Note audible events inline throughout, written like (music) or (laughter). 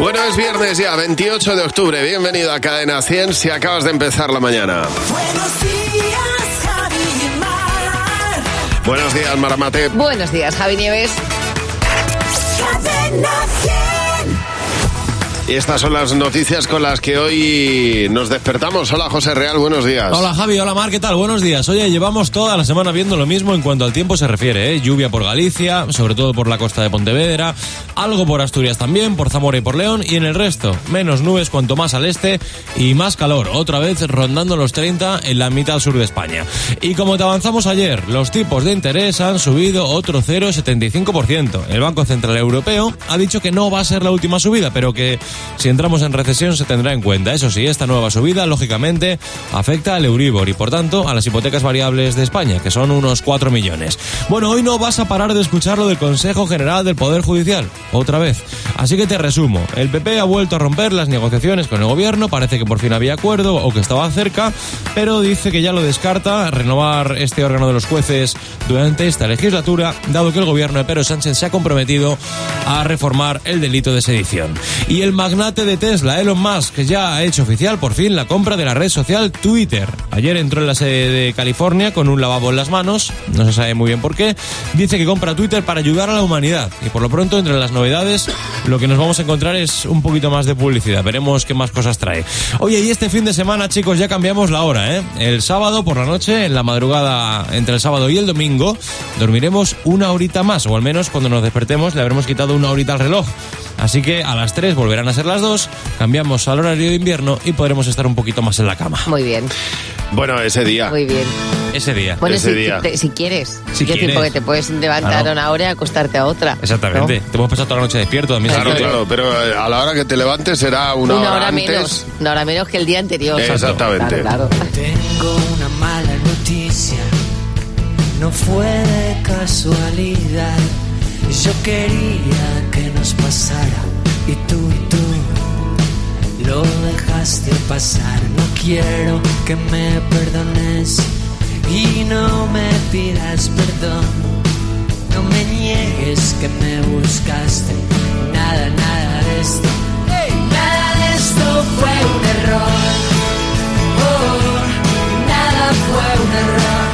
Bueno, es viernes ya, 28 de octubre. Bienvenido a Cadena 100 si acabas de empezar la mañana. Buenos días, Javi y Mar. Buenos días, Maramate. Buenos días, Javi Nieves. Cadena 100. Y estas son las noticias con las que hoy nos despertamos. Hola, José Real, buenos días. Hola Javi, hola Mar, ¿qué tal? Buenos días. Oye, llevamos toda la semana viendo lo mismo en cuanto al tiempo se refiere, ¿eh? Lluvia por Galicia, sobre todo por la costa de Pontevedra, algo por Asturias también, por Zamora y por León, y en el resto, menos nubes cuanto más al este y más calor, otra vez rondando los 30 en la mitad sur de España. Y como te avanzamos ayer, los tipos de interés han subido otro 0,75%. El Banco Central Europeo ha dicho que no va a ser la última subida, pero que si entramos en recesión se tendrá en cuenta. Eso sí, esta nueva subida, lógicamente, afecta al Euribor y, por tanto, a las hipotecas variables de España, que son unos 4 millones. Bueno, hoy no vas a parar de escuchar lo del Consejo General del Poder Judicial, otra vez. Así que te resumo. El PP ha vuelto a romper las negociaciones con el gobierno, parece que por fin había acuerdo o que estaba cerca, pero dice que ya lo descarta renovar este órgano de los jueces durante esta legislatura, dado que el gobierno de Pedro Sánchez se ha comprometido a reformar el delito de sedición. Y el magnate de Tesla, Elon Musk, ya ha hecho oficial por fin la compra de la red social Twitter. Ayer entró en la sede de California con un lavabo en las manos, no se sabe muy bien por qué. Dice que compra Twitter para ayudar a la humanidad. Y por lo pronto, entre las novedades, lo que nos vamos a encontrar es un poquito más de publicidad. Veremos qué más cosas trae. Oye, y este fin de semana, chicos, ya cambiamos la hora, ¿eh? El sábado por la noche, en la madrugada entre el sábado y el domingo, dormiremos una horita más, o al menos cuando nos despertemos le habremos quitado una horita al reloj. Así que a las 3 volverán a ser las 2, cambiamos al horario de invierno y podremos estar un poquito más en la cama. Muy bien, Bueno, ese día. muy bien. Ese día. Bueno, Ese si, día. te- si quieres. Si quieres. porque te puedes levantar Claro. a una hora y acostarte a otra. Exactamente. Te hemos pasado toda la noche despierto también. Claro, claro, pero eh, a la hora que te levantes será ¿no? una, hora, antes. menos. Una hora menos que el día anterior. Exactamente. Claro, claro. Tengo una mala noticia, no fue de casualidad. Yo quería que nos pasara y tú y tú lo dejaste pasar. No quiero que me perdones y no me pidas perdón. No me niegues que me buscaste. Nada, nada de esto. Nada de esto fue un error. Oh, nada fue un error,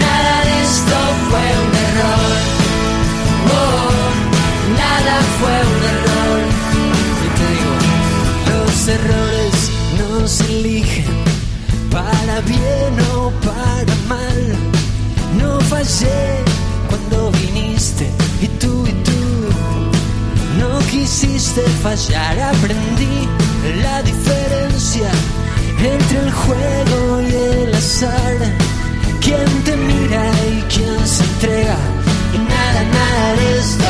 nada de esto fue un error. Fue un error. Y te digo, los errores no se eligen para bien o para mal. No fallé cuando viniste y tú y tú no quisiste fallar, aprendí la diferencia entre el juego y el azar. Quién te mira y quién se entrega. Y nada, nada de esto,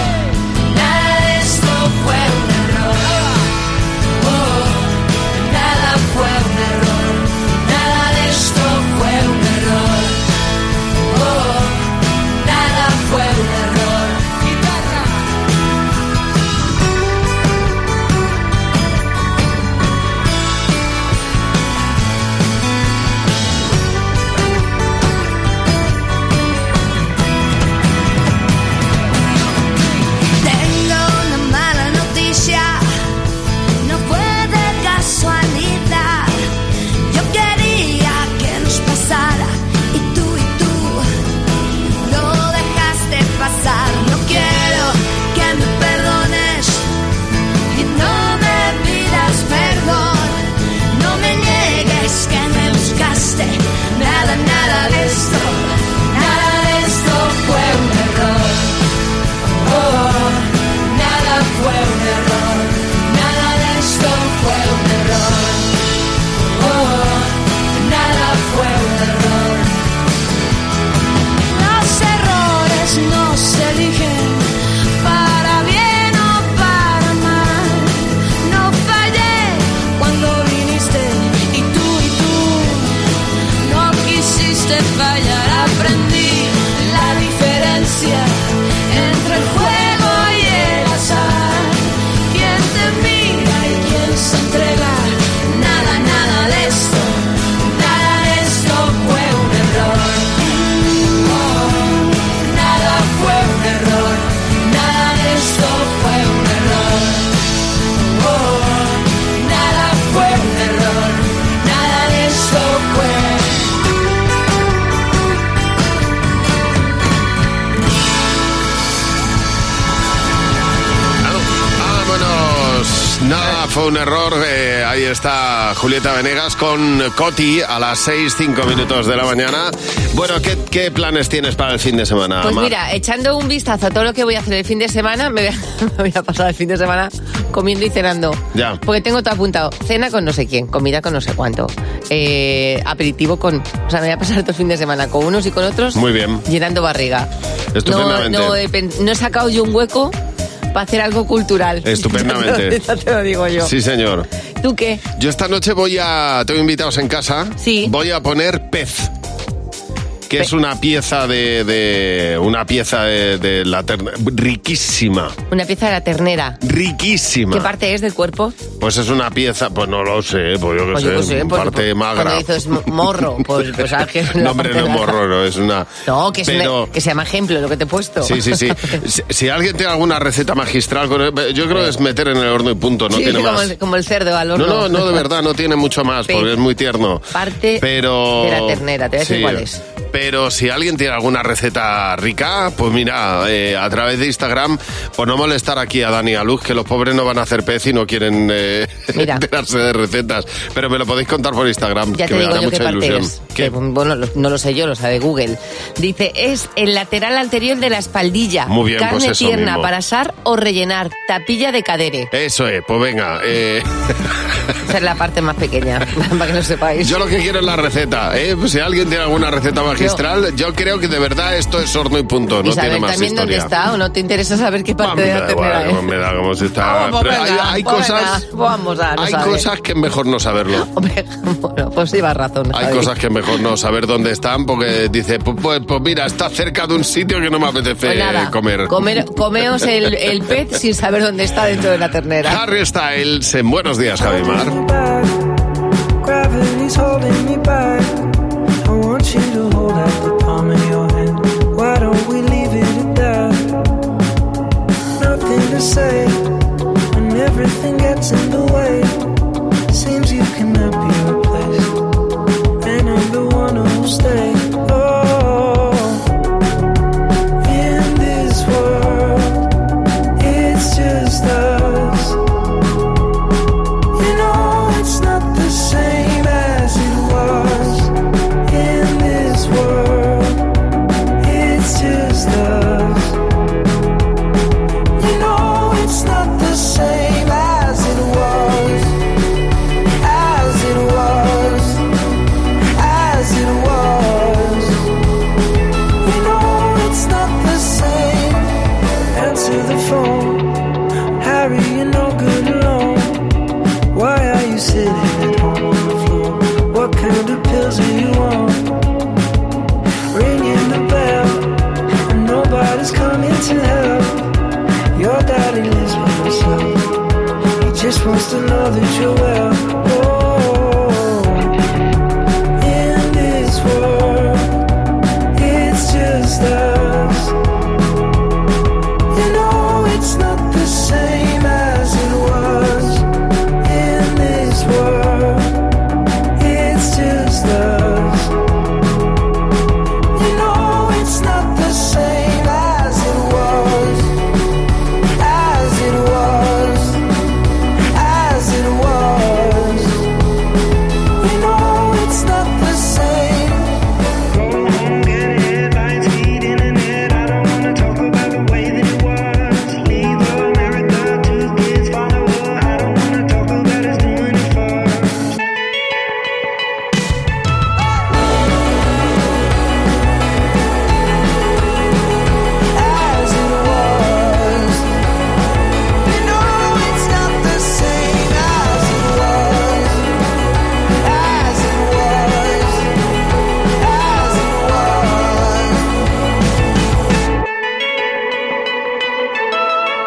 Julieta Venegas con Coti a las 6, 5 minutos de la mañana. Bueno, ¿qué, qué planes tienes para el fin de semana? Pues Mar? mira, echando un vistazo a todo lo que voy a hacer el fin de semana, me voy a, (laughs) me voy a pasar el fin de semana comiendo y cenando. Ya. Porque tengo todo apuntado. Cena con no sé quién, comida con no sé cuánto. eh, aperitivo con... O sea, me voy a pasar todo el fin de semana con unos y con otros. Muy bien. Llenando barriga. No, Estupendamente. no, he, pen- no he sacado yo un hueco para hacer algo cultural. Estupendamente. (laughs) ya te lo digo yo. Sí, señor. ¿Tú qué? Yo esta noche voy a. Tengo invitados en casa. Sí. Voy a poner pez. Que es una pieza de. de- una pieza de, de la ternera. Riquísima. Una pieza de la ternera. Riquísima. ¿Qué parte es del cuerpo? Pues es una pieza, pues no lo sé, pues yo qué Pues sé, yo qué sé, pues, parte pues, magra. Cuando dices mo- morro, pues, pues es la (laughs) no, hombre, parte no la- morro, no, es una... (laughs) No, que, es una- que se llama ejemplo lo que te he puesto. Sí, sí, sí. (laughs) Si, si alguien tiene alguna receta magistral, con yo creo que es meter en el horno y punto, no Sí, tiene como, más. el, como el cerdo al No, horno. no, no, de verdad, no tiene mucho más, porque es muy tierno. Parte Pero... de la ternera, te voy a decir cuál es. Pero si alguien tiene alguna receta rica, pues mira, eh, a través de Instagram, pues no molestar aquí a Dani y a Luz, que los pobres no van a hacer pez y no quieren eh, (laughs) enterarse de recetas. Pero me lo podéis contar por Instagram, Ya que te me digo hará yo qué mucha parte ilusión. es. ¿Qué? Que, bueno, no lo sé yo, lo sabe Google. Dice, es el lateral anterior de la espaldilla. Muy bien, Carne pues tierna mismo. para asar o rellenar. Tapilla de cadere. Eso es, pues venga. eh, (laughs) Esa es la parte más pequeña, (laughs) para que lo sepáis. yo lo que quiero es la receta. ¿eh? Pues si alguien tiene alguna receta magistral, yo, creo que de verdad esto es horno y punto, no y saber tiene más también dónde historia. está o no te interesa saber qué parte de la ternera igual, es. me da como si está. Vamos, Pero hay, venga, hay pues cosas. venga, vamos a no hay saber. cosas que es mejor no saberlo. (laughs) Bueno, pues llevas razón. Hay Javi. cosas que es mejor no saber dónde están porque dice, pues, pues, pues mira, está cerca de un sitio que no me apetece Pues nada, comer. comer- comeos el, el pez sin saber dónde está dentro de la ternera. Harry Styles en Buenos Días, Javimar. Gravity's holding me back. I want you to say when everything gets in the way.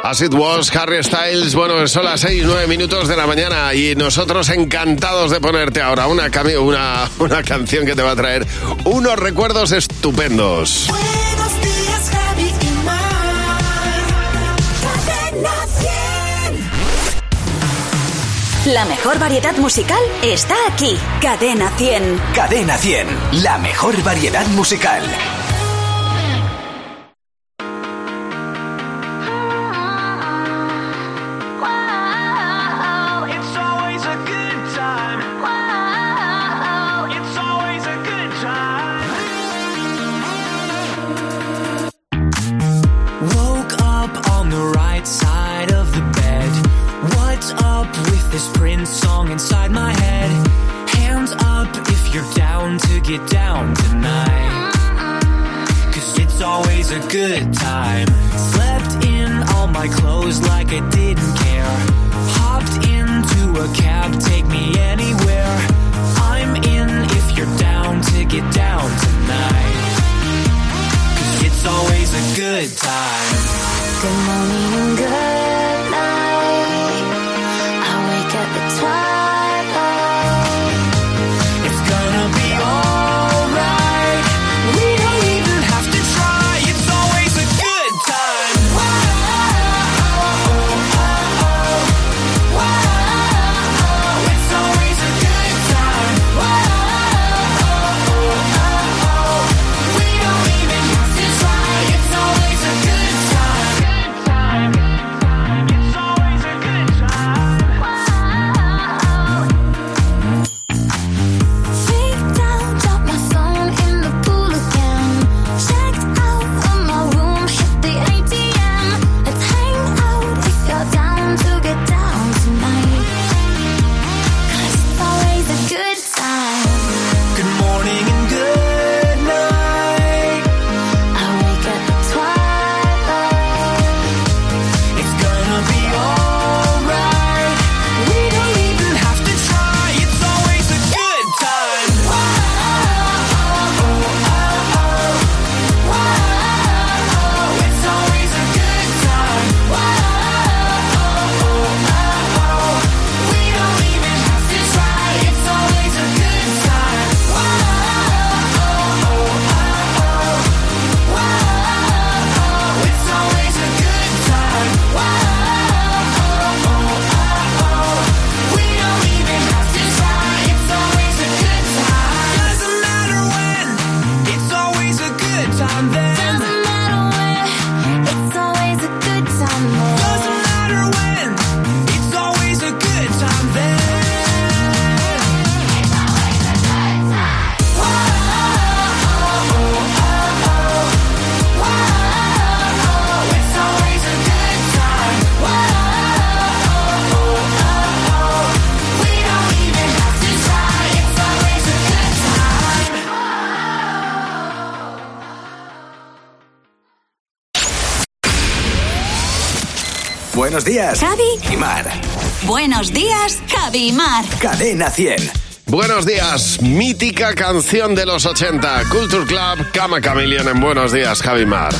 As it was, Harry Styles. Bueno, son las 6, 9 minutos de la mañana y nosotros encantados de ponerte ahora una, una, una canción que te va a traer unos recuerdos estupendos. Buenos días, Javi y Mar. Cadena 100. La mejor variedad musical está aquí. Cadena 100. Cadena 100, la mejor variedad musical. Buenos días, Javi y Mar. Buenos días, Javi y Mar. Cadena 100. Buenos días, mítica canción de los 80, Culture Club, Cama Camilion en Buenos días, Javi y Mar.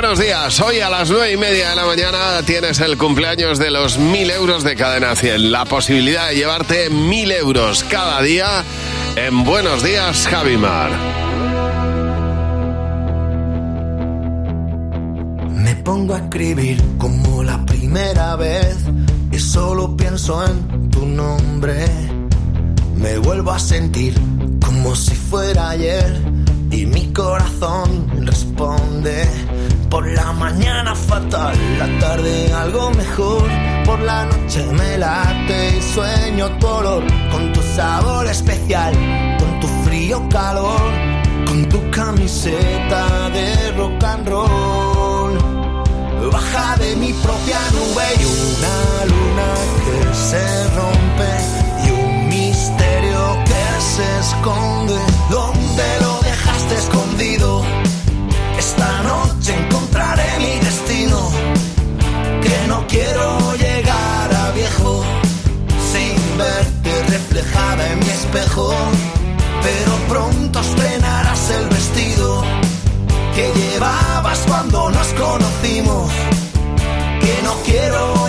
Buenos días, hoy a las nueve y media de la mañana tienes el cumpleaños de los mil euros de Cadena 100. La posibilidad de llevarte mil euros cada día en Buenos días, Javimar. Me pongo a escribir como la primera vez y solo pienso en tu nombre. Me vuelvo a sentir como si fuera ayer y mi corazón responde. Por la mañana fatal, la tarde algo mejor. Por la noche me late y sueño tu olor con tu sabor especial, con tu frío calor, con tu camiseta de rock and roll. Baja de mi propia nube y una luna que se rompe y un misterio que se esconde. ¿Dónde lo dejaste escondido? Esta noche encontraré Pero pronto estrenarás el vestido que llevabas cuando nos conocimos. Que no quiero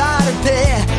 en besarte. Difícil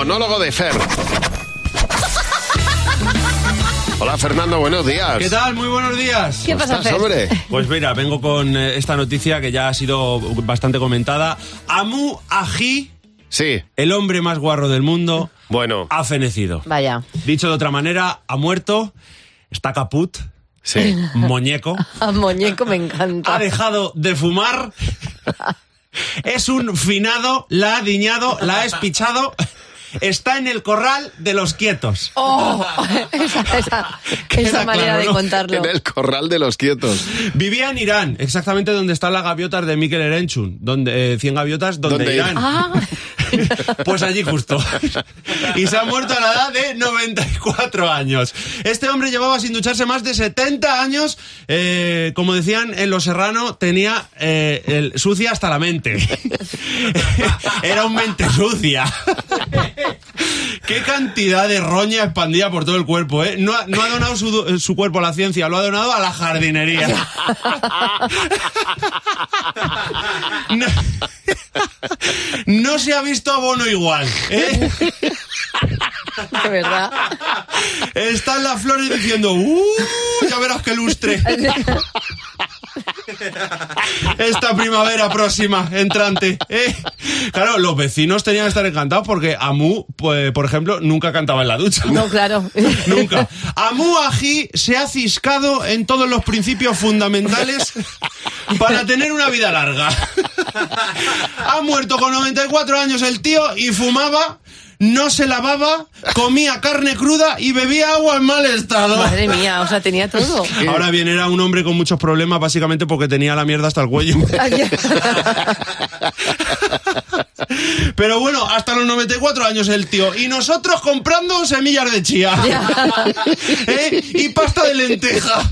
monólogo de Fer. Hola Fernando, buenos días. ¿Qué tal? Muy buenos días. ¿Qué pasa, estás, Fer? hombre? Pues mira, vengo con eh, esta noticia que ya ha sido bastante comentada. Amu Aji, Sí, el hombre más guarro del mundo, bueno, ha fenecido. Vaya. Dicho de otra manera, ha muerto, está caput, sí. (laughs) muñeco, A muñeco me encanta. ha dejado de fumar, (laughs) es un finado, la ha diñado, la ha espichado, está en el corral de los quietos. Oh, (laughs) esa, esa, (laughs) Queda esa manera claro, de ¿no? contarlo. En el corral de los quietos. Vivía en Irán, exactamente donde están las gaviotas de Mikel Erenchun, donde, eh, 100 gaviotas, donde ¿Dónde Irán. Ah, (laughs) (laughs) Pues allí justo. Y se ha muerto a la edad de 94 años. Este hombre llevaba sin ducharse más de 70 años. eh, como decían en Los Serrano, tenía eh, el- sucia hasta la mente. (laughs) Era un mente sucia. (laughs) Qué cantidad de roña expandida por todo el cuerpo, ¿eh? No ha, no ha donado su, cuerpo a la ciencia, lo ha donado a la jardinería. No, (laughs) no se ha visto abono igual, ¿eh? De verdad. Están las flores diciendo, ¡uh! Ya verás qué lustre. (laughs) (laughs) Esta primavera próxima, entrante. ¿eh? Claro, los vecinos tenían que estar encantados porque Amu, pues, por ejemplo, nunca cantaba en la ducha. No, claro. (laughs) Nunca. Amu Aji se ha ciscado en todos los principios fundamentales para tener una vida larga. (laughs) Ha muerto con 94 años el tío y fumaba, no se lavaba, comía carne cruda y bebía agua en mal estado. Madre mía, o sea, tenía todo. (laughs) Ahora bien, era un hombre con muchos problemas básicamente porque tenía la mierda hasta el cuello. (laughs) Pero bueno, hasta los 94 años el tío. Y nosotros comprando semillas de chía. (laughs) ¿Eh? Y pasta de lenteja.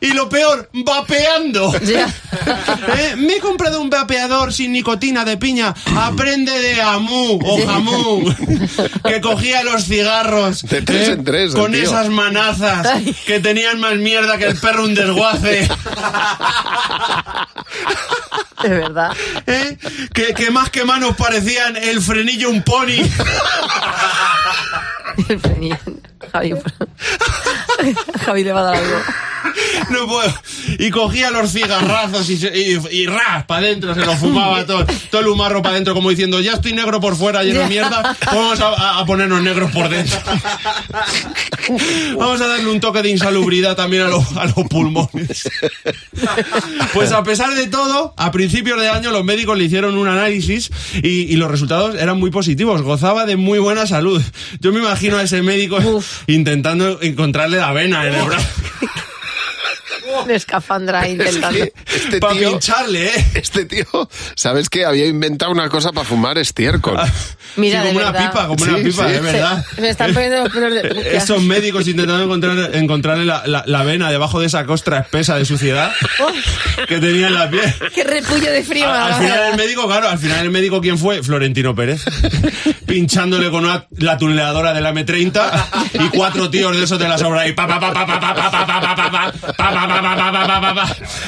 Y lo peor, vapeando. (laughs) ¿Eh? Me he comprado un vapeador sin nicotina de piña. Aprende de Amu o Jamú. Que cogía los cigarros. De tres ¿eh? en tres, Con tío. esas manazas que tenían más mierda que el perro un desguace. (laughs) De verdad. ¿Eh? Que, que más que manos parecían el frenillo un pony. (laughs) El frenillo. Javi, (laughs) Javi le va a dar algo. (laughs) No puedo. Y cogía los cigarrazos y, y, y ras para adentro, se lo fumaba todo, todo el humarro para adentro, como diciendo, ya estoy negro por fuera, lleno de mierda, vamos a, ponernos negros por dentro. (laughs) Vamos a darle un toque de insalubridad también a, los- a los pulmones. Pues a pesar de todo, a principios de año los médicos le hicieron un análisis y, y los resultados eran muy positivos. Gozaba de muy buena salud. Yo me imagino a ese médico intentando encontrarle la vena en el brazo. (laughs) De escafandra intentando. Este Para tío, pincharle, ¿eh? este tío, ¿sabes qué? Había inventado una cosa para fumar estiércol. Mira, Sí, de como una verdad. pipa, como una pipa, sí. es verdad. Se me están poniendo los pelos de. Esos médicos intentando encontrar, encontrarle la, la- la vena debajo de esa costra espesa de suciedad que tenía en la piel. Qué repullo de frío. Al, al final el médico, claro, al final el médico, ¿quién fue? Florentino Pérez. Pinchándole con una- la tuneladora de la M30 y cuatro tíos de esos de la sobra y pa pa pa pa pa pa pa pa pa pa pa pa pa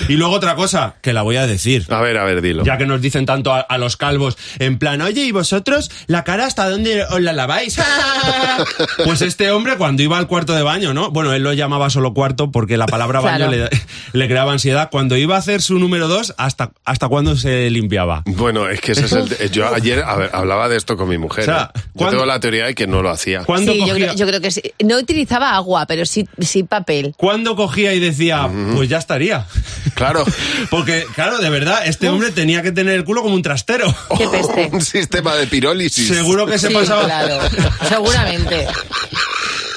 Y luego otra cosa, que la voy a decir. A ver, a ver, dilo. Ya que nos dicen tanto a, a los calvos, en plan, oye, ¿y vosotros la cara hasta dónde os la laváis? (laughs) pues este hombre cuando iba al cuarto de baño, ¿no? Bueno, él lo llamaba solo cuarto porque la palabra baño Claro. le, le creaba ansiedad. Cuando iba a hacer su número dos, ¿hasta, hasta cuándo se limpiaba? Bueno, es que ese es el. Yo ayer a ver, hablaba de esto con mi mujer. O sea, ¿eh? Yo ¿cuándo- tengo la teoría de que no lo hacía. ¿Cuándo, Sí, yo cogía, creo, yo creo que sí. No utilizaba agua, pero sí, sí papel. cuándo cogía y decía, pues ya estaría? Claro. (laughs) Porque, claro, de verdad, este hombre tenía que tener el culo como un trastero. (laughs) Qué peste. Un sistema de pirólisis. Seguro que se Sí, pasaba. claro. Seguramente.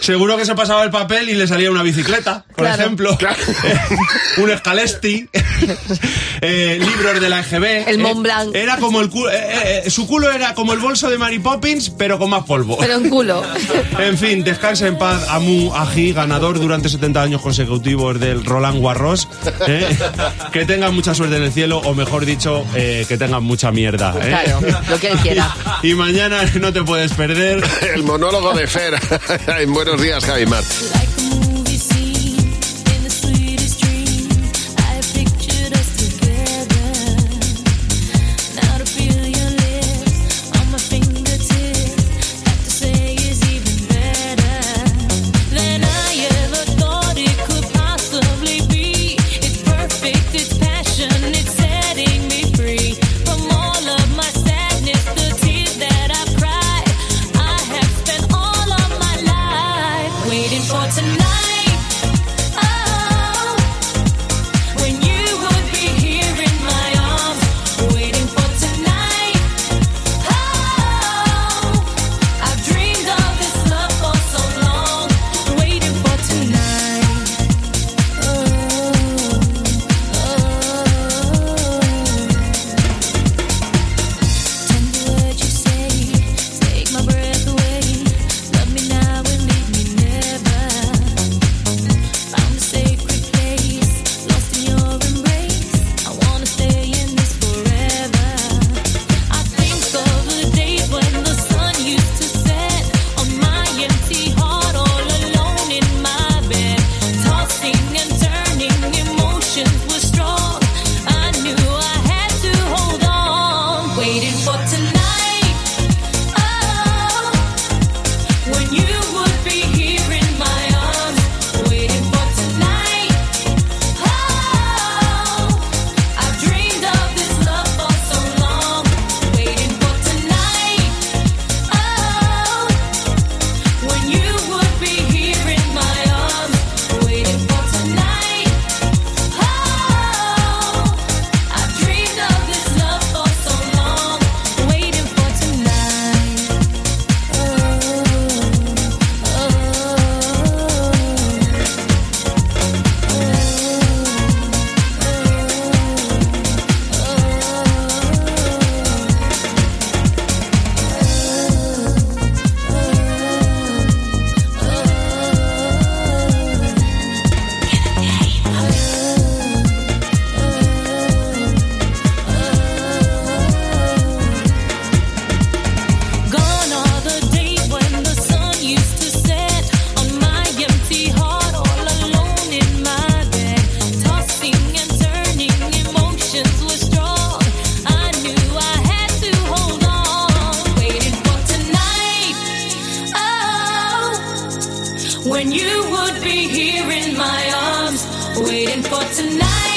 Seguro que se pasaba el papel y le salía una bicicleta, por Claro. ejemplo. Claro. (laughs) un escalesti. (laughs) eh, libros de la EGB. El eh, Mont Blanc. Era como el culo. eh, eh, su culo era como el bolso de Mary Poppins, pero con más polvo. Pero en culo. (laughs) En fin, descanse en paz, Amu Aji, ganador durante 70 años consecutivos del Roland Garros. ¿eh? Que tengan mucha suerte en el cielo, o mejor dicho, eh, que tengan mucha mierda. ¿eh? Claro, lo que él quiera. Y mañana no te puedes perder. El monólogo de Fer. en Buenos días, Javi Mar. when you would be here in my arms, waiting for tonight.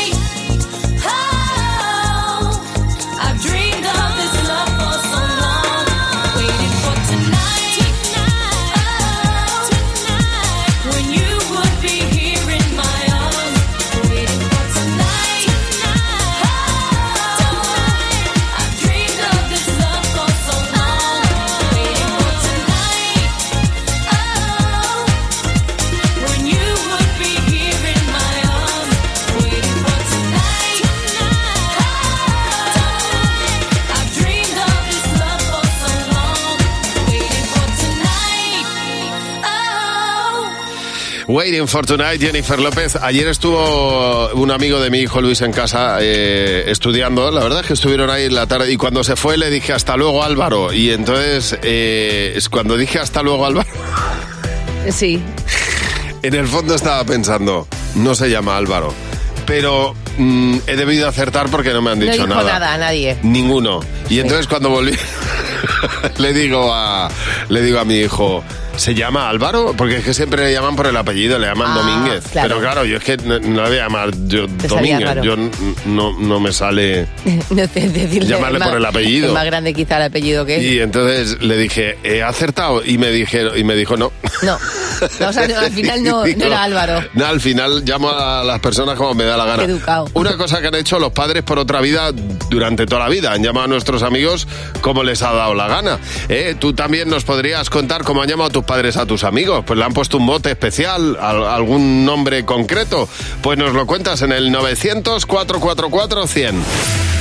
Waiting for Tonight, Jennifer López. Ayer estuvo un amigo de mi hijo Luis en casa eh, estudiando. La verdad es que estuvieron ahí en la tarde. Y cuando se fue le dije hasta luego Álvaro. Y entonces, eh, cuando dije hasta luego Álvaro, (laughs) Sí. en el fondo estaba pensando, no se llama Álvaro. Pero mm, he debido acertar porque no me han No dicho dijo nada. a nadie. Ninguno. Y entonces cuando volví (laughs) le digo a le digo a mi hijo, ¿se llama Álvaro? Porque es que siempre le llaman por el apellido, le llaman Ah, Domínguez. claro. Pero claro, yo es que no, no le voy a llamar yo Te Domínguez. Yo no, no me sale. (laughs) No sé Llamarle por el apellido. es más grande quizá el apellido que él. Y entonces le dije, he acertado. Y me dije, y me dijo no. No. (laughs) No, o sea, al final no, Digo, era Álvaro. No, al final llamo a las personas como me da la gana. Educado. Una cosa que han hecho los padres por otra vida durante toda la vida. Han llamado a nuestros amigos como les ha dado la gana. ¿Eh? Tú también nos podrías contar cómo han llamado tus padres a tus amigos. Pues le han puesto un mote especial, al- algún nombre concreto. Pues nos lo cuentas en el 900-444-100.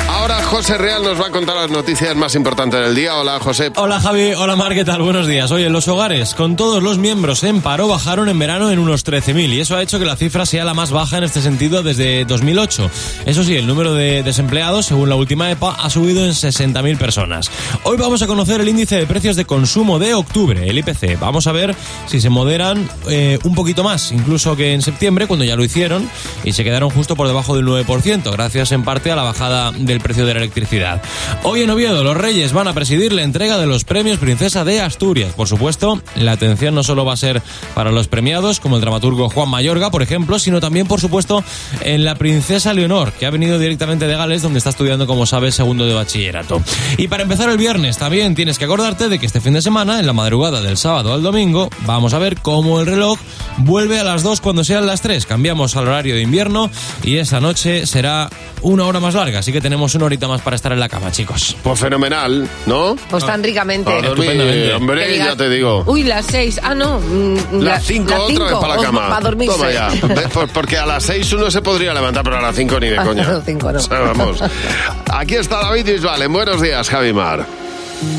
Ahora José Real nos va a contar las noticias más importantes del día. Hola, José. Hola Javi, hola Mar, ¿qué tal? Buenos días. Oye, los hogares con todos los miembros en paro bajaron en verano en unos 13.000 y eso ha hecho que la cifra sea la más baja en este sentido desde 2008. Eso sí, el número de desempleados, según la última EPA, ha subido en 60.000 personas. Hoy vamos a conocer el índice de precios de consumo de octubre, el IPC. Vamos a ver si se moderan eh, un poquito más, incluso que en septiembre, cuando ya lo hicieron, y se quedaron justo por debajo del 9%, gracias en parte a la bajada del precio de la electricidad. Hoy en Oviedo, los Reyes van a presidir la entrega de los premios Princesa de Asturias. Por supuesto, la atención no solo va a ser para los premiados, como el dramaturgo Juan Mayorga, por ejemplo, sino también, por supuesto, en la Princesa Leonor, que ha venido directamente de Gales, donde está estudiando, como sabes, segundo de bachillerato. Y para empezar el viernes, también tienes que acordarte de que este fin de semana, en la madrugada del sábado al domingo, vamos a ver cómo el reloj vuelve a las 2 cuando sean las 3. Cambiamos al horario de invierno y esa noche será una hora más larga, así que tenemos una horita más para estar en la cama, chicos. Pues fenomenal, ¿no? Pues tan ricamente. A dormir, Estupendamente. hombre, Que digas, ya te digo. Uy, las seis. Ah, no. mm, la- Las 5 las otra vez para la cama. Para dormirse. Toma ya. (laughs) Pues porque a las 6 uno se podría levantar, pero a las 5 ni de (laughs) A coña. las cinco no. O sea, vamos. (laughs) Aquí está David Bisbal. En Buenos días, Javimar.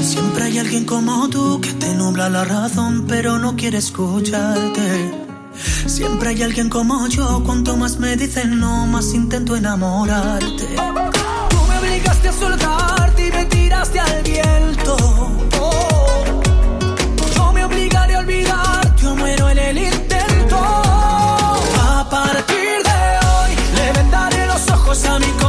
Siempre hay alguien como tú que te nubla la razón, pero no quiere escucharte. Siempre hay alguien como yo, cuanto más me dicen no, más intento enamorarte. Tú me obligaste a soltarte y me tiraste al viento. Oh. Yo me obligaré a olvidarte, yo muero en el intento. A partir de hoy, le vendaré los ojos a mi corazón.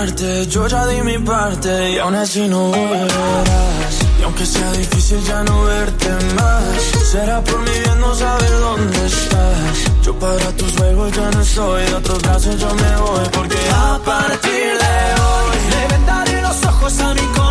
Yo ya di mi parte y aún así no volverás. Y aunque sea difícil ya no verte más, será por mi bien no saber dónde estás. Yo para tus juegos ya no soy, de otros brazos yo me voy. Porque a partir de hoy le vendaré los ojos a mi corazón.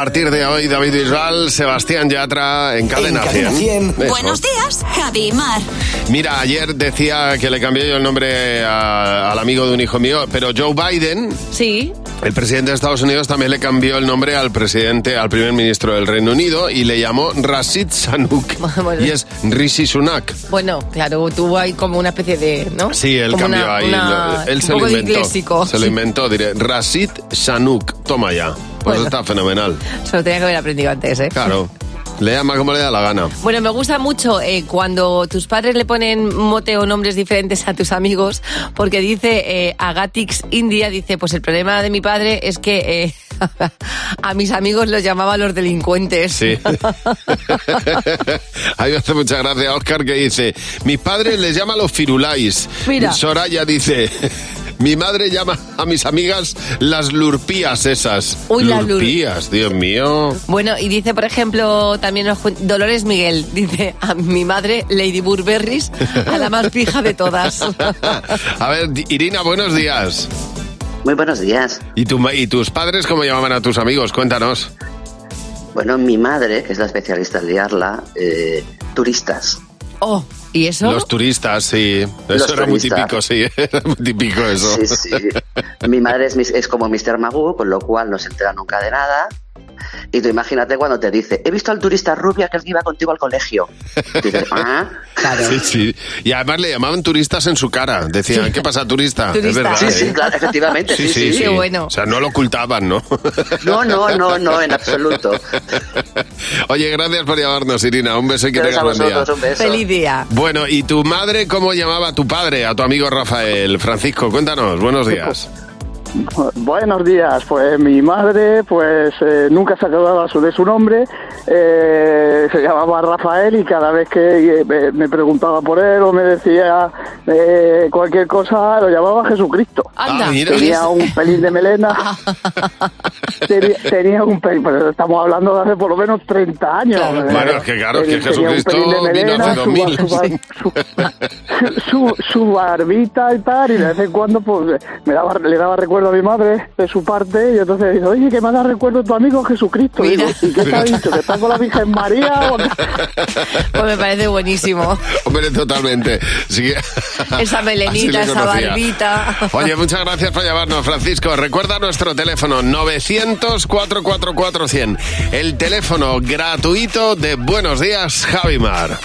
Partir de hoy, David Bisbal, Sebastián Yatra en Cadena, En Cadena 100. 100. Eso. Buenos días, Javi Mar. Mira, ayer decía que le cambié yo el nombre a- al amigo de un hijo mío, pero Joe Biden, Sí. el presidente de Estados Unidos, también le cambió el nombre al presidente, al primer ministro del Reino Unido y le llamó Rashid. (laughs) Bueno. Y es Rishi Sunak. Bueno, claro, tuvo ahí como una especie de, ¿no? Sí, él Como cambió una- ahí. una- lo- él un se poco lo de inventó. Se lo inventó, diré. Rashid Shanuk. Toma ya. Pues Bueno. está fenomenal. (laughs) Se lo tenía que haber aprendido antes, ¿eh? Claro. Le llama como le da la gana. Bueno, me gusta mucho eh, cuando tus padres le ponen mote o nombres diferentes a tus amigos, porque dice eh, Agatix India, dice, pues el problema de mi padre es que eh, (laughs) a mis amigos los llamaba los delincuentes. Sí. (laughs) A mí me hace mucha gracia Oscar que dice, mis padres les llaman los firulais. Mira. Soraya dice, mi madre llama a mis amigas las lurpías esas. Uy, las lur- lurpías, Dios mío. Bueno, y dice, por ejemplo, también Dolores Miguel, (laughs) dice a mi madre Lady Burberrys, a la más pija de todas. (laughs) A ver, Irina, buenos días. Muy buenos días. ¿Y, tu, ma- ¿Y tus padres cómo llamaban a tus amigos? Cuéntanos. Bueno, mi madre, que es la especialista en liarla, eh, turistas. Oh, ¿y eso? Los turistas, sí. Eso Los era muy típico, sí. (laughs) Era muy típico eso. Sí, sí. mi madre es, mis- es como Mr. Magoo, con lo cual no se entera nunca de nada. Y tú imagínate cuando te dice, he visto al turista rubia que iba contigo al colegio. Y dices, (laughs) ah, Claro. Sí, sí. Y además le llamaban turistas en su cara. Decían, ¿qué pasa, turista? Turista. Es verdad. sí, ¿eh? sí, claro, efectivamente, sí, sí. Qué bueno. O sea, no lo ocultaban, ¿no? No, no, no, no, en absoluto. (laughs) Oye, gracias por llamarnos, Irina. Un beso y que tengas buen día. un beso. Feliz día. Bueno, ¿y tu madre cómo llamaba a tu padre, a tu amigo Rafael? Francisco, cuéntanos. Buenos días. (laughs) Buenos días, pues mi madre pues eh, nunca se acordaba de su nombre, eh, se llamaba Rafael y cada vez que eh, me- me preguntaba por él o me decía eh, cualquier cosa lo llamaba Jesucristo. Anda. Ah, mira. Tenía un pelín de melena, (laughs) tenía, tenía un pelín, pero estamos hablando de hace por lo menos 30 años. Claro. Eh, Bueno, es que claro, es que tenía un Jesucristo pelín de vino hace melena, 2000. Su, su, su- (laughs) su- su barbita y tal, y de vez en cuando pues me daba, le daba recuerdo a mi madre de su parte, y entonces dice, oye, que me da recuerdo tu amigo Jesucristo. Mira. Digo, ¿Y qué te ha dicho? ¿Que está con la Virgen María? o qué?". (laughs) Pues me parece buenísimo. Hombre, totalmente. Sí Esa melenita, le esa barbita. Oye, muchas gracias por llamarnos, Francisco. Recuerda nuestro teléfono 900-444-100. El teléfono gratuito de Buenos Días, Javimar.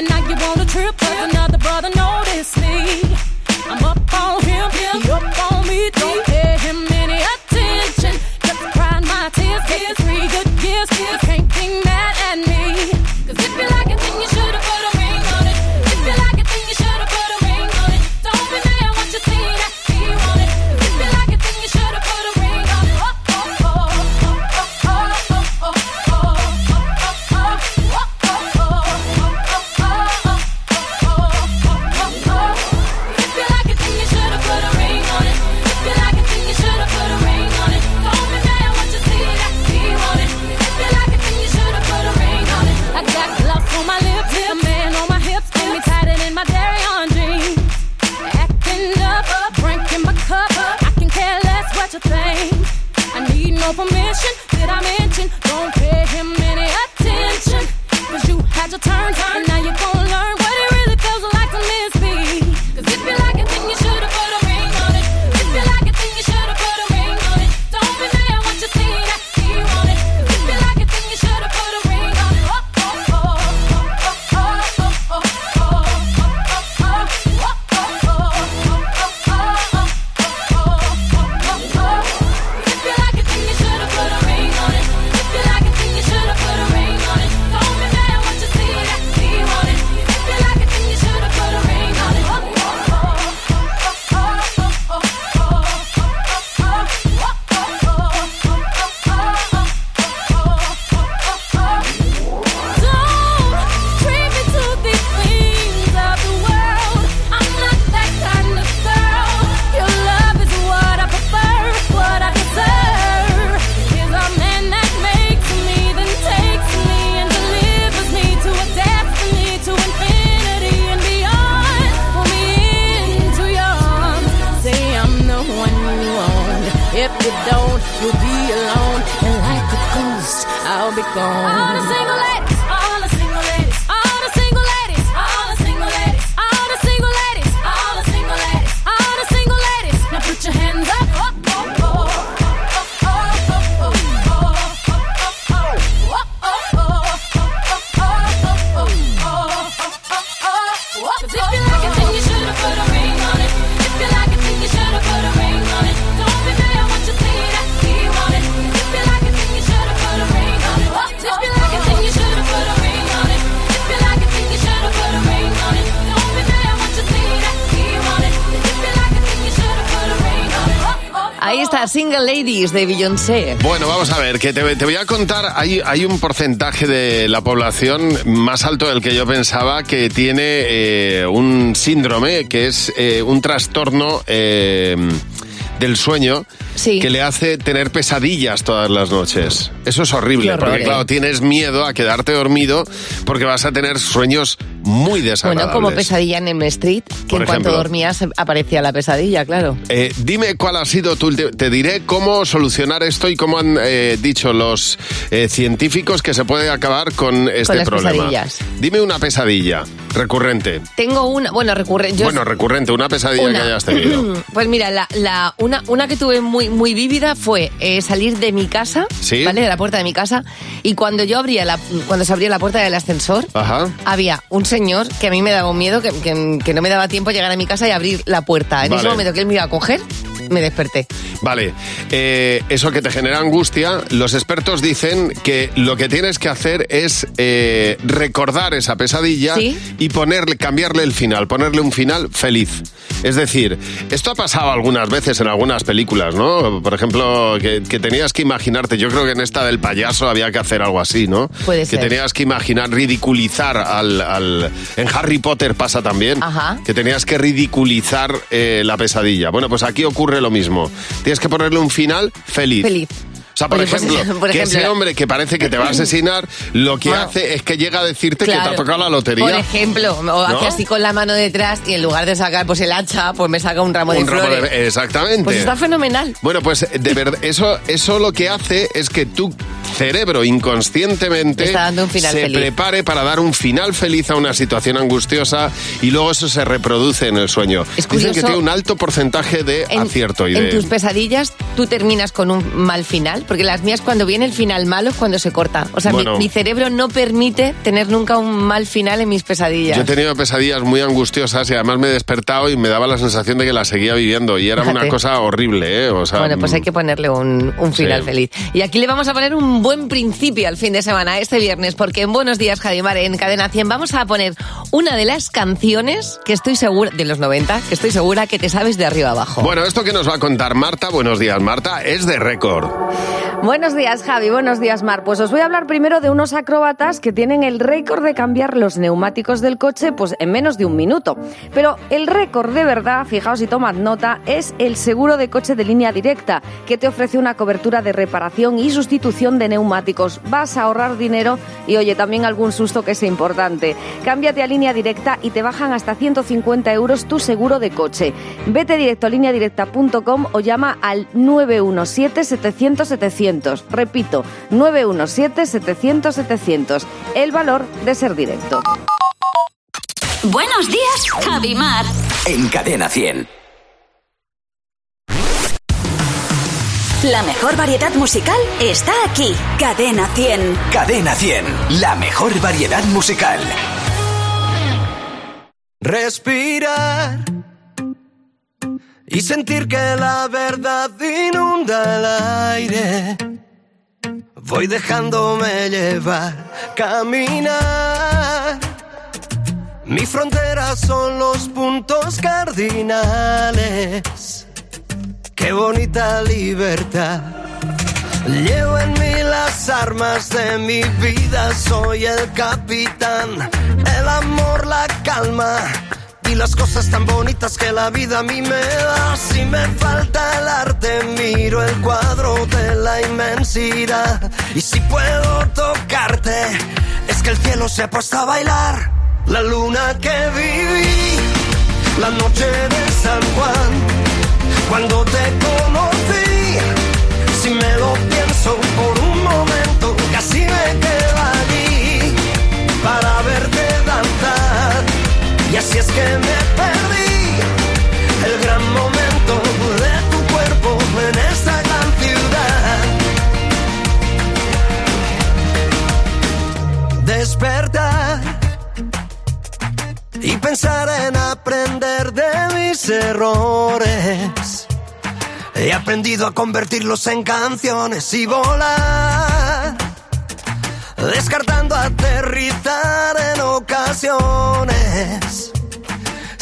And now you want a trip. 'cause another brother noticed me. I'm up on be gone. Single Ladies de Beyoncé. Bueno, vamos a ver, que te, te voy a contar, hay, hay un porcentaje de la población más alto del que yo pensaba que tiene eh, un síndrome, que es eh, un trastorno eh, del sueño, que le hace tener pesadillas todas las noches. Eso es horrible, porque claro, tienes miedo a quedarte dormido porque vas a tener sueños muy desagradables. Bueno, como pesadilla en M Street, que Por en cuanto dormías aparecía la pesadilla, claro. Eh, dime cuál ha sido tu... Te, diré cómo solucionar esto y cómo han eh, dicho los eh, científicos que se puede acabar con este las problema. pesadillas. Dime una pesadilla recurrente. Tengo una, bueno, recurre, yo bueno, recurrente, una pesadilla Una. que hayas tenido. (clears throat) Pues mira, la, la- una, una que tuve muy, muy vívida fue salir de mi casa, Sí. ¿vale? De la puerta de mi casa, y cuando yo abría la, cuando se abría la puerta del ascensor, Ajá. había un señor que a mí me daba un miedo, que, que- que no me daba tiempo llegar a mi casa y abrir la puerta. En ese momento que él me iba a coger, me desperté. Vale, eh, eso que te genera angustia, los expertos dicen que lo que tienes que hacer es eh, recordar esa pesadilla Sí. y ponerle, cambiarle el final, ponerle un final feliz. Es decir, esto ha pasado algunas veces en algunas películas, ¿no? Por ejemplo, que, que tenías que imaginarte, yo creo que en esta del payaso había que hacer algo así, ¿no? Puede que ser. tenías que imaginar, ridiculizar al, al- En Harry Potter pasa también, Ajá. que tenías que ridiculizar eh, la pesadilla. Bueno, pues aquí ocurre lo mismo. Tienes que ponerle un final feliz. Feliz. O sea, por Oye, pues, ejemplo, (laughs) por que ejemplo, ese hombre que parece que te va a asesinar, lo que Bueno, hace es que llega a decirte que te ha tocado la lotería. Por ejemplo, o hace así con la mano detrás y en lugar de sacar pues el hacha, pues me saca un ramo de Un ramo flores. de- Exactamente. Pues está fenomenal. Bueno, pues de verdad, eso, eso lo que hace es que tu cerebro inconscientemente Está dando un final se feliz. prepare para dar un final feliz a una situación angustiosa y luego eso se reproduce en el sueño. Es Dicen que tiene un alto porcentaje de En, acierto y en de... tus pesadillas tú terminas con un mal final, porque las mías cuando viene el final malo es cuando se corta. O sea, mi- Bueno. mi, cerebro no permite tener nunca un mal final en mis pesadillas. Yo he tenido pesadillas muy angustiosas y además me he despertado y me daba la sensación de que la seguía viviendo y era Fíjate. una cosa horrible, ¿eh? O sea, Bueno, pues hay que ponerle un, un final Sí. feliz. Y aquí le vamos a poner un buen principio al fin de semana, este viernes, porque en Buenos Días, Jadimar, en Cadena 100, vamos a poner una de las canciones que estoy segura, de los 90, que estoy segura que te sabes de arriba abajo. Bueno, esto que nos va a contar Marta, buenos días Marta, es de récord. Buenos días, Javi. Buenos días, Mar. Pues os voy a hablar primero de unos acróbatas que tienen el récord de cambiar los neumáticos del coche pues en menos de un minuto. Pero el récord de verdad, fijaos y tomad nota, es el seguro de coche de línea directa, que te ofrece una cobertura de reparación y sustitución de neumáticos. Vas a ahorrar dinero y oye, también algún susto que sea importante. Cámbiate a línea directa y te bajan hasta 150 euros tu seguro de coche. Vete directo a lineadirecta.com o llama al 917-700-700. Repito, 917-700-700. El valor de ser directo. Buenos días, Javi Mar. En Cadena 100. La mejor variedad musical está aquí. Cadena 100. Cadena 100. La mejor variedad musical. Respirar y sentir que la verdad inunda el aire. Voy dejándome llevar, caminar. Mi frontera son los puntos cardinales. Qué bonita libertad. Llevo en mí las armas de mi vida, soy el capitán. El amor, la calma y las cosas tan bonitas que la vida a mí me da. Si me falta el arte, miro el cuadro de la inmensidad. Y si puedo tocarte, es que el cielo se ha puesto a bailar. La luna que viví, la noche de San Juan, cuando te conocí es que me perdí el gran momento de tu cuerpo en esta gran ciudad. Despertar y pensar en aprender de mis errores. He aprendido a convertirlos en canciones y volar, descartando aterrizar en ocasiones.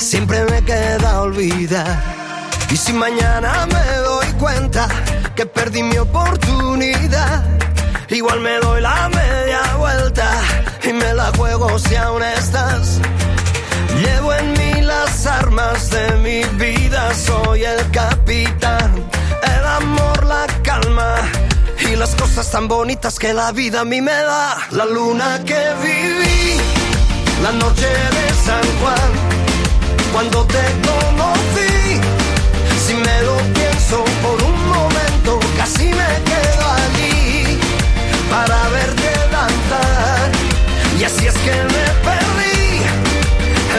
Siempre me queda olvidar. Y si mañana me doy cuenta que perdí mi oportunidad, igual me doy la media vuelta y me la juego si aún estás. Llevo en mí las armas de mi vida, soy el capitán, el amor, la calma y las cosas tan bonitas que la vida a mí me da. La luna que viví, la noche de San Juan, cuando te conocí, si me lo pienso por un momento, casi me quedo allí para verte danzar. Y así es que me perdí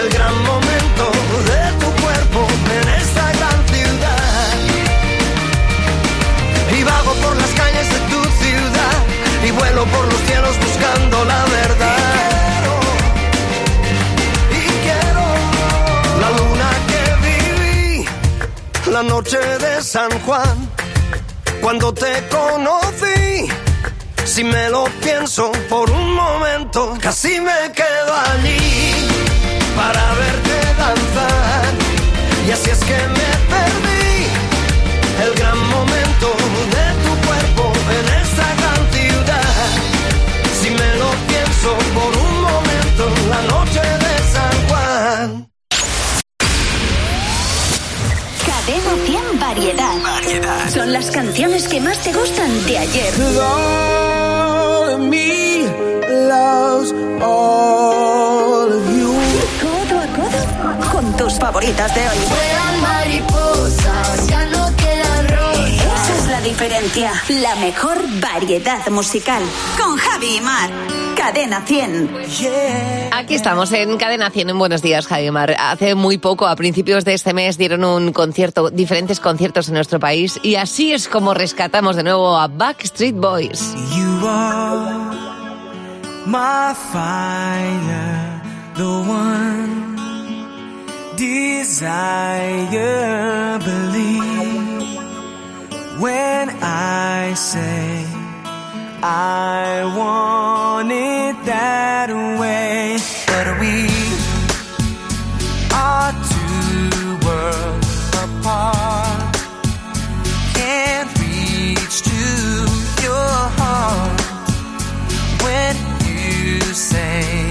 el gran momento de tu cuerpo en esta gran ciudad. Y vago por las calles de tu ciudad y vuelo por los cielos buscando la verdad. La noche de San Juan, cuando te conocí. Si me lo pienso por un momento, casi me quedo allí para verte danzar. Y así es que me perdí 100 Variedad. Son las canciones que más te gustan de ayer. All of me loves all of you. Codo a codo con tus favoritas de hoy. Fueron mariposas, ya no la diferencia. La mejor variedad musical. Con Javi y Mar. Cadena 100. Aquí estamos en Cadena 100 en Buenos Días, Javi Mar. Hace muy poco, a principios de este mes, dieron un concierto, diferentes conciertos en nuestro país y así es como rescatamos de nuevo a Backstreet Boys. You are my fire, the one desire. Believe when I say I want it that way. But we are two worlds apart. Can't reach to your heart when you say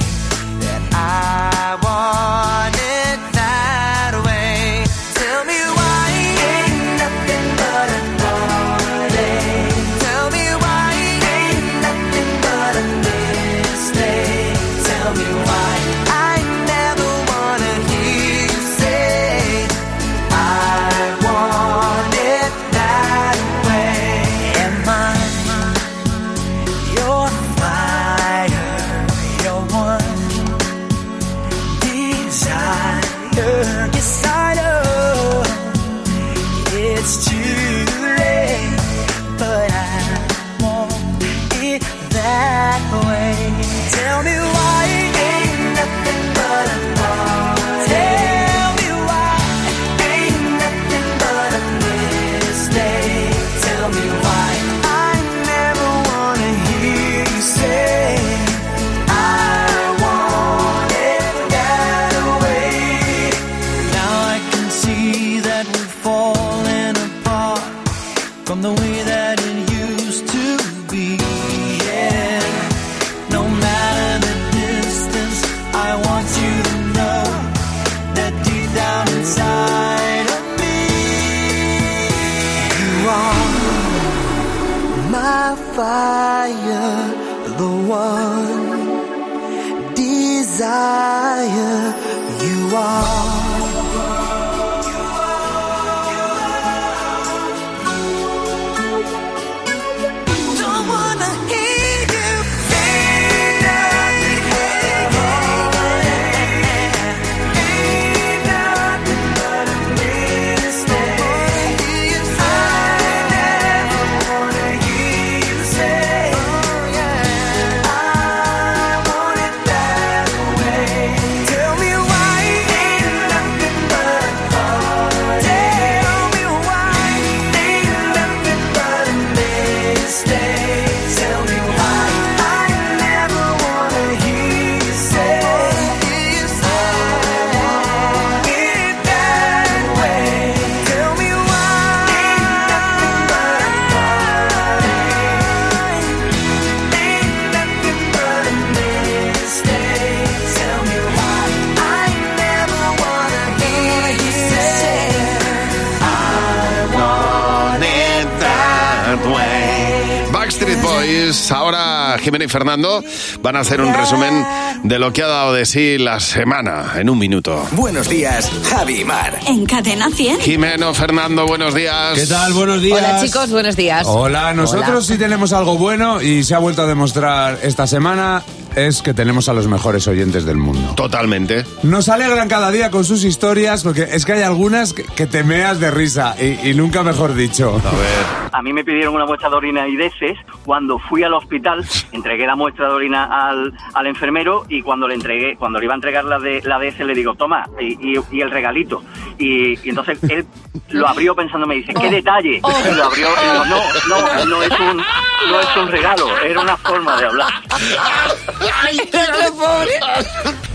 Jimena y Fernando van a hacer un resumen de lo que ha dado de sí la semana en un minuto. Buenos días, Javi y Mar. En Cadena 100. Jimeno, Fernando, buenos días. ¿Qué tal? Buenos días. Hola chicos, buenos días. Hola, nosotros sí tenemos algo bueno y se ha vuelto a demostrar esta semana es que tenemos a los mejores oyentes del mundo. Totalmente. Nos alegran cada día con sus historias porque es que hay algunas que, que te meas de risa y, y nunca mejor dicho. A ver. A mí me pidieron una muestra de orina y de heces. Cuando fui al hospital, entregué la muestra de orina al, al enfermero y cuando le entregué, cuando le iba a entregar la de la de le digo, toma, y, y- y el regalito. Y, y entonces él lo abrió pensando, me dice, qué detalle. Y lo abrió y digo, no, no, no es un, no es un regalo, era una forma de hablar. (laughs) ¡Ay, (laughs) otro pobre!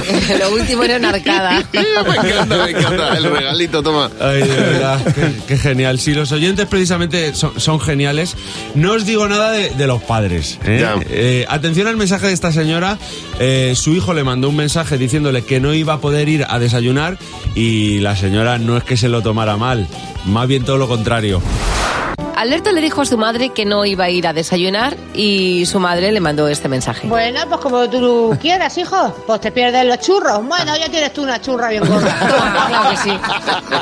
(laughs) Lo último era una arcada. (laughs) me encanta, me encanta. El regalito, toma. Ay, de verdad, qué, qué genial. Si los oyentes precisamente son, son geniales, no os digo nada de, de los padres. ¿eh? Ya. Eh, atención al mensaje de esta señora. Eh, su hijo le mandó un mensaje diciéndole que no iba a poder ir a desayunar y la señora no es que se lo tomara mal, más bien todo lo contrario. Alberto le dijo a su madre que no iba a ir a desayunar y su madre le mandó este mensaje. Bueno, pues como tú quieras, hijo. Pues te pierdes los churros. Bueno, ya tienes tú una churra bien gorda. (laughs) Claro que sí.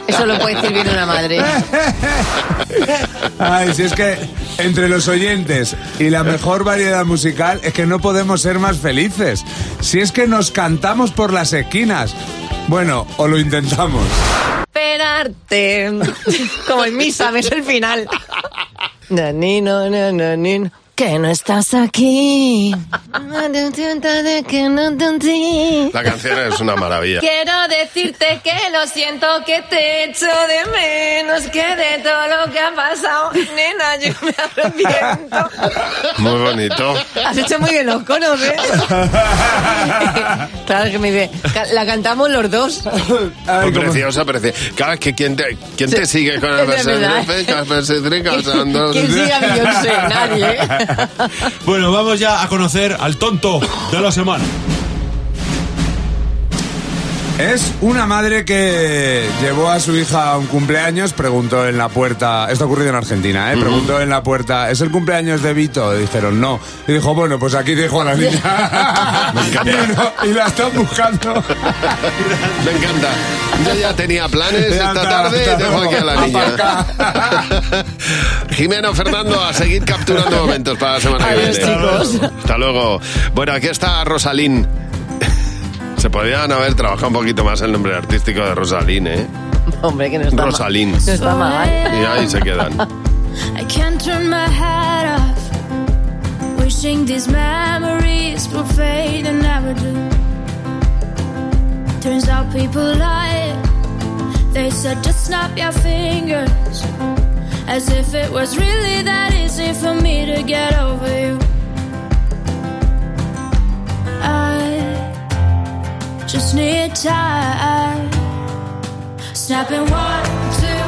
Eso lo puede decir bien una madre. (laughs) Ay, si es que entre los oyentes y la mejor variedad musical es que no podemos ser más felices. Si es que nos cantamos por las esquinas. Bueno, o lo intentamos. Esperarte. Como en misa, ves el final. na na na na na. Que no estás aquí. La canción es una maravilla. Quiero decirte que lo siento, que te echo de menos, que de todo lo que ha pasado, nena, yo me arrepiento. Muy bonito. Has hecho muy bien los conos, ¿eh? claro que me dice, "Ca- la cantamos los dos. Muy preciosa, preciosa. Cada vez que quien te, quién te sigue con el beso ¿Quién sigue a Beyoncé? Nadie, ¿eh? (laughs) Bueno, vamos ya a conocer al tonto de la semana. Es una madre que llevó a su hija a un cumpleaños, preguntó en la puerta, esto ha ocurrido en Argentina, ¿eh? preguntó en la puerta, ¿es el cumpleaños de Vito? Dijeron, no. Y dijo, bueno, pues aquí dejo a la (laughs) niña. y, (laughs) no- y la están buscando. (laughs) Me encanta. Yo ya tenía planes esta tarde y dejo aquí a la niña. Jimeno, Fernando, a seguir capturando momentos para la semana que Adiós, viene. chicos. Hasta luego. Bueno, aquí está Rosalín. Se podrían haber trabajado un poquito más el nombre artístico de Rosalín, ¿eh? Hombre, que no está Rosalín. mal. No está mal. Y ahí se quedan. I can't turn my head off. Wishing these memories will fade and never do. Turns out people lie. They said just snap your fingers. As if it was really that easy for me to get over you. Just need time. Snapping one, two.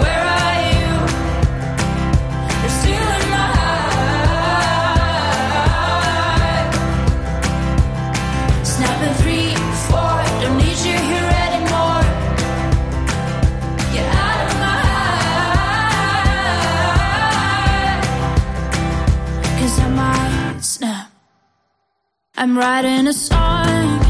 Where are you? You're still in my heart. Snapping three, four. Don't need you here anymore. Get out of my heart. Cause I might snap. I'm writing a song.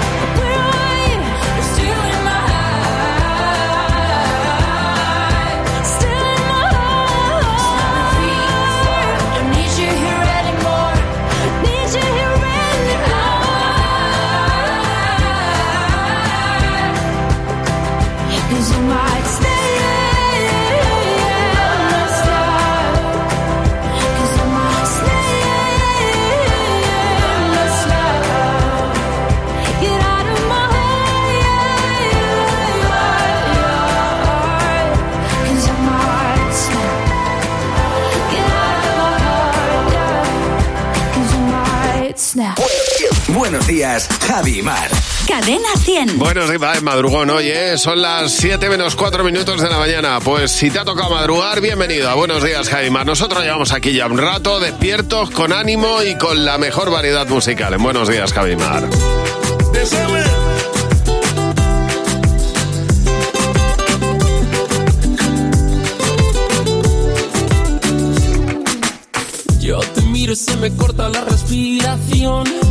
Días, Javi Mar. Cadena 100. Buenos días, madrugón. Oye, son las 7 menos 4 minutos de la mañana. Pues si te ha tocado madrugar, bienvenido a Buenos días, Jaimar. Nosotros llevamos aquí ya un rato, despiertos, con ánimo y con la mejor variedad musical. En Buenos días, Javimar. Yo te miro y se me corta la respiración.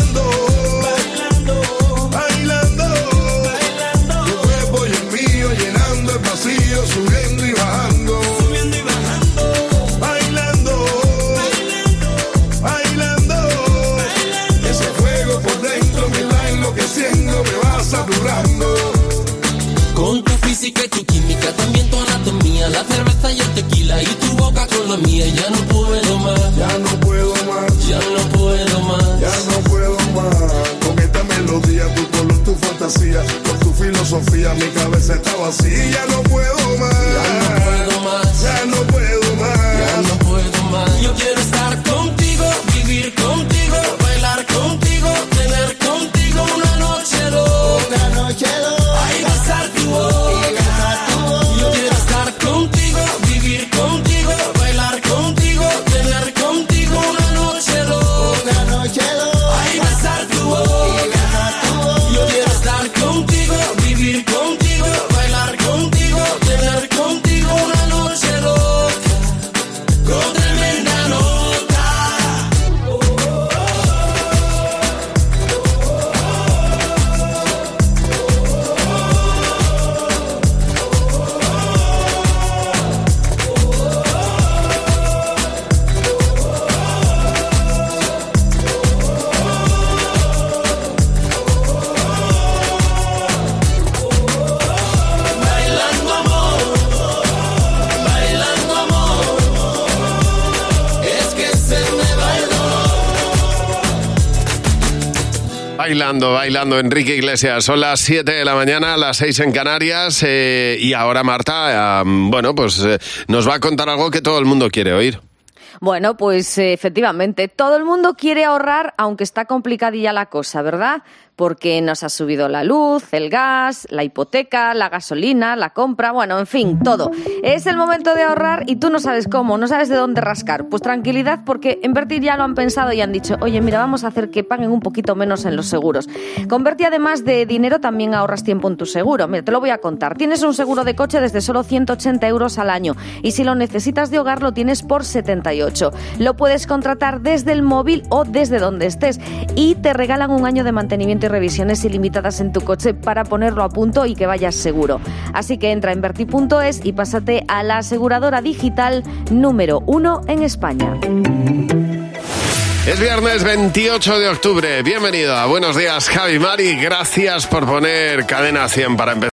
la cerveza y el tequila y tu boca con la mía. Ya no puedo más, Ya no puedo más, ya no puedo más. ya no puedo más. Con esta melodía, tu color, tu fantasía, con tu filosofía, mi cabeza está vacía. Ya no puedo más, Ya no puedo más, ya no puedo más. ya no puedo más. Yo quiero estar Enrique Iglesias. Son las 7 de la mañana, las 6 en Canarias. eh, y ahora Marta, bueno, pues eh, nos va a contar algo que todo el mundo quiere oír. Bueno, pues eh, efectivamente, todo el mundo quiere ahorrar, aunque está complicadilla la cosa, ¿verdad? Porque nos ha subido la luz, el gas, la hipoteca, la gasolina, la compra, bueno, en fin, todo. Es el momento de ahorrar y tú no sabes cómo, no sabes de dónde rascar. Pues tranquilidad, porque en Verti ya lo han pensado y han dicho, oye, mira, vamos a hacer que paguen un poquito menos en los seguros. Con Verti, además de dinero, también ahorras tiempo en tu seguro. Mira, te lo voy a contar. Tienes un seguro de coche desde solo 180 euros al año y si lo necesitas de hogar lo tienes por 78. Lo puedes contratar desde el móvil o desde donde estés y te regalan un año de revisiones ilimitadas en tu coche para ponerlo a punto y que vayas seguro. Así que entra en verti.es y pásate a la aseguradora digital número uno en España. Es viernes 28 de octubre. Bienvenido a Buenos Días, Javi Mari. Gracias por poner cadena 100 para empezar.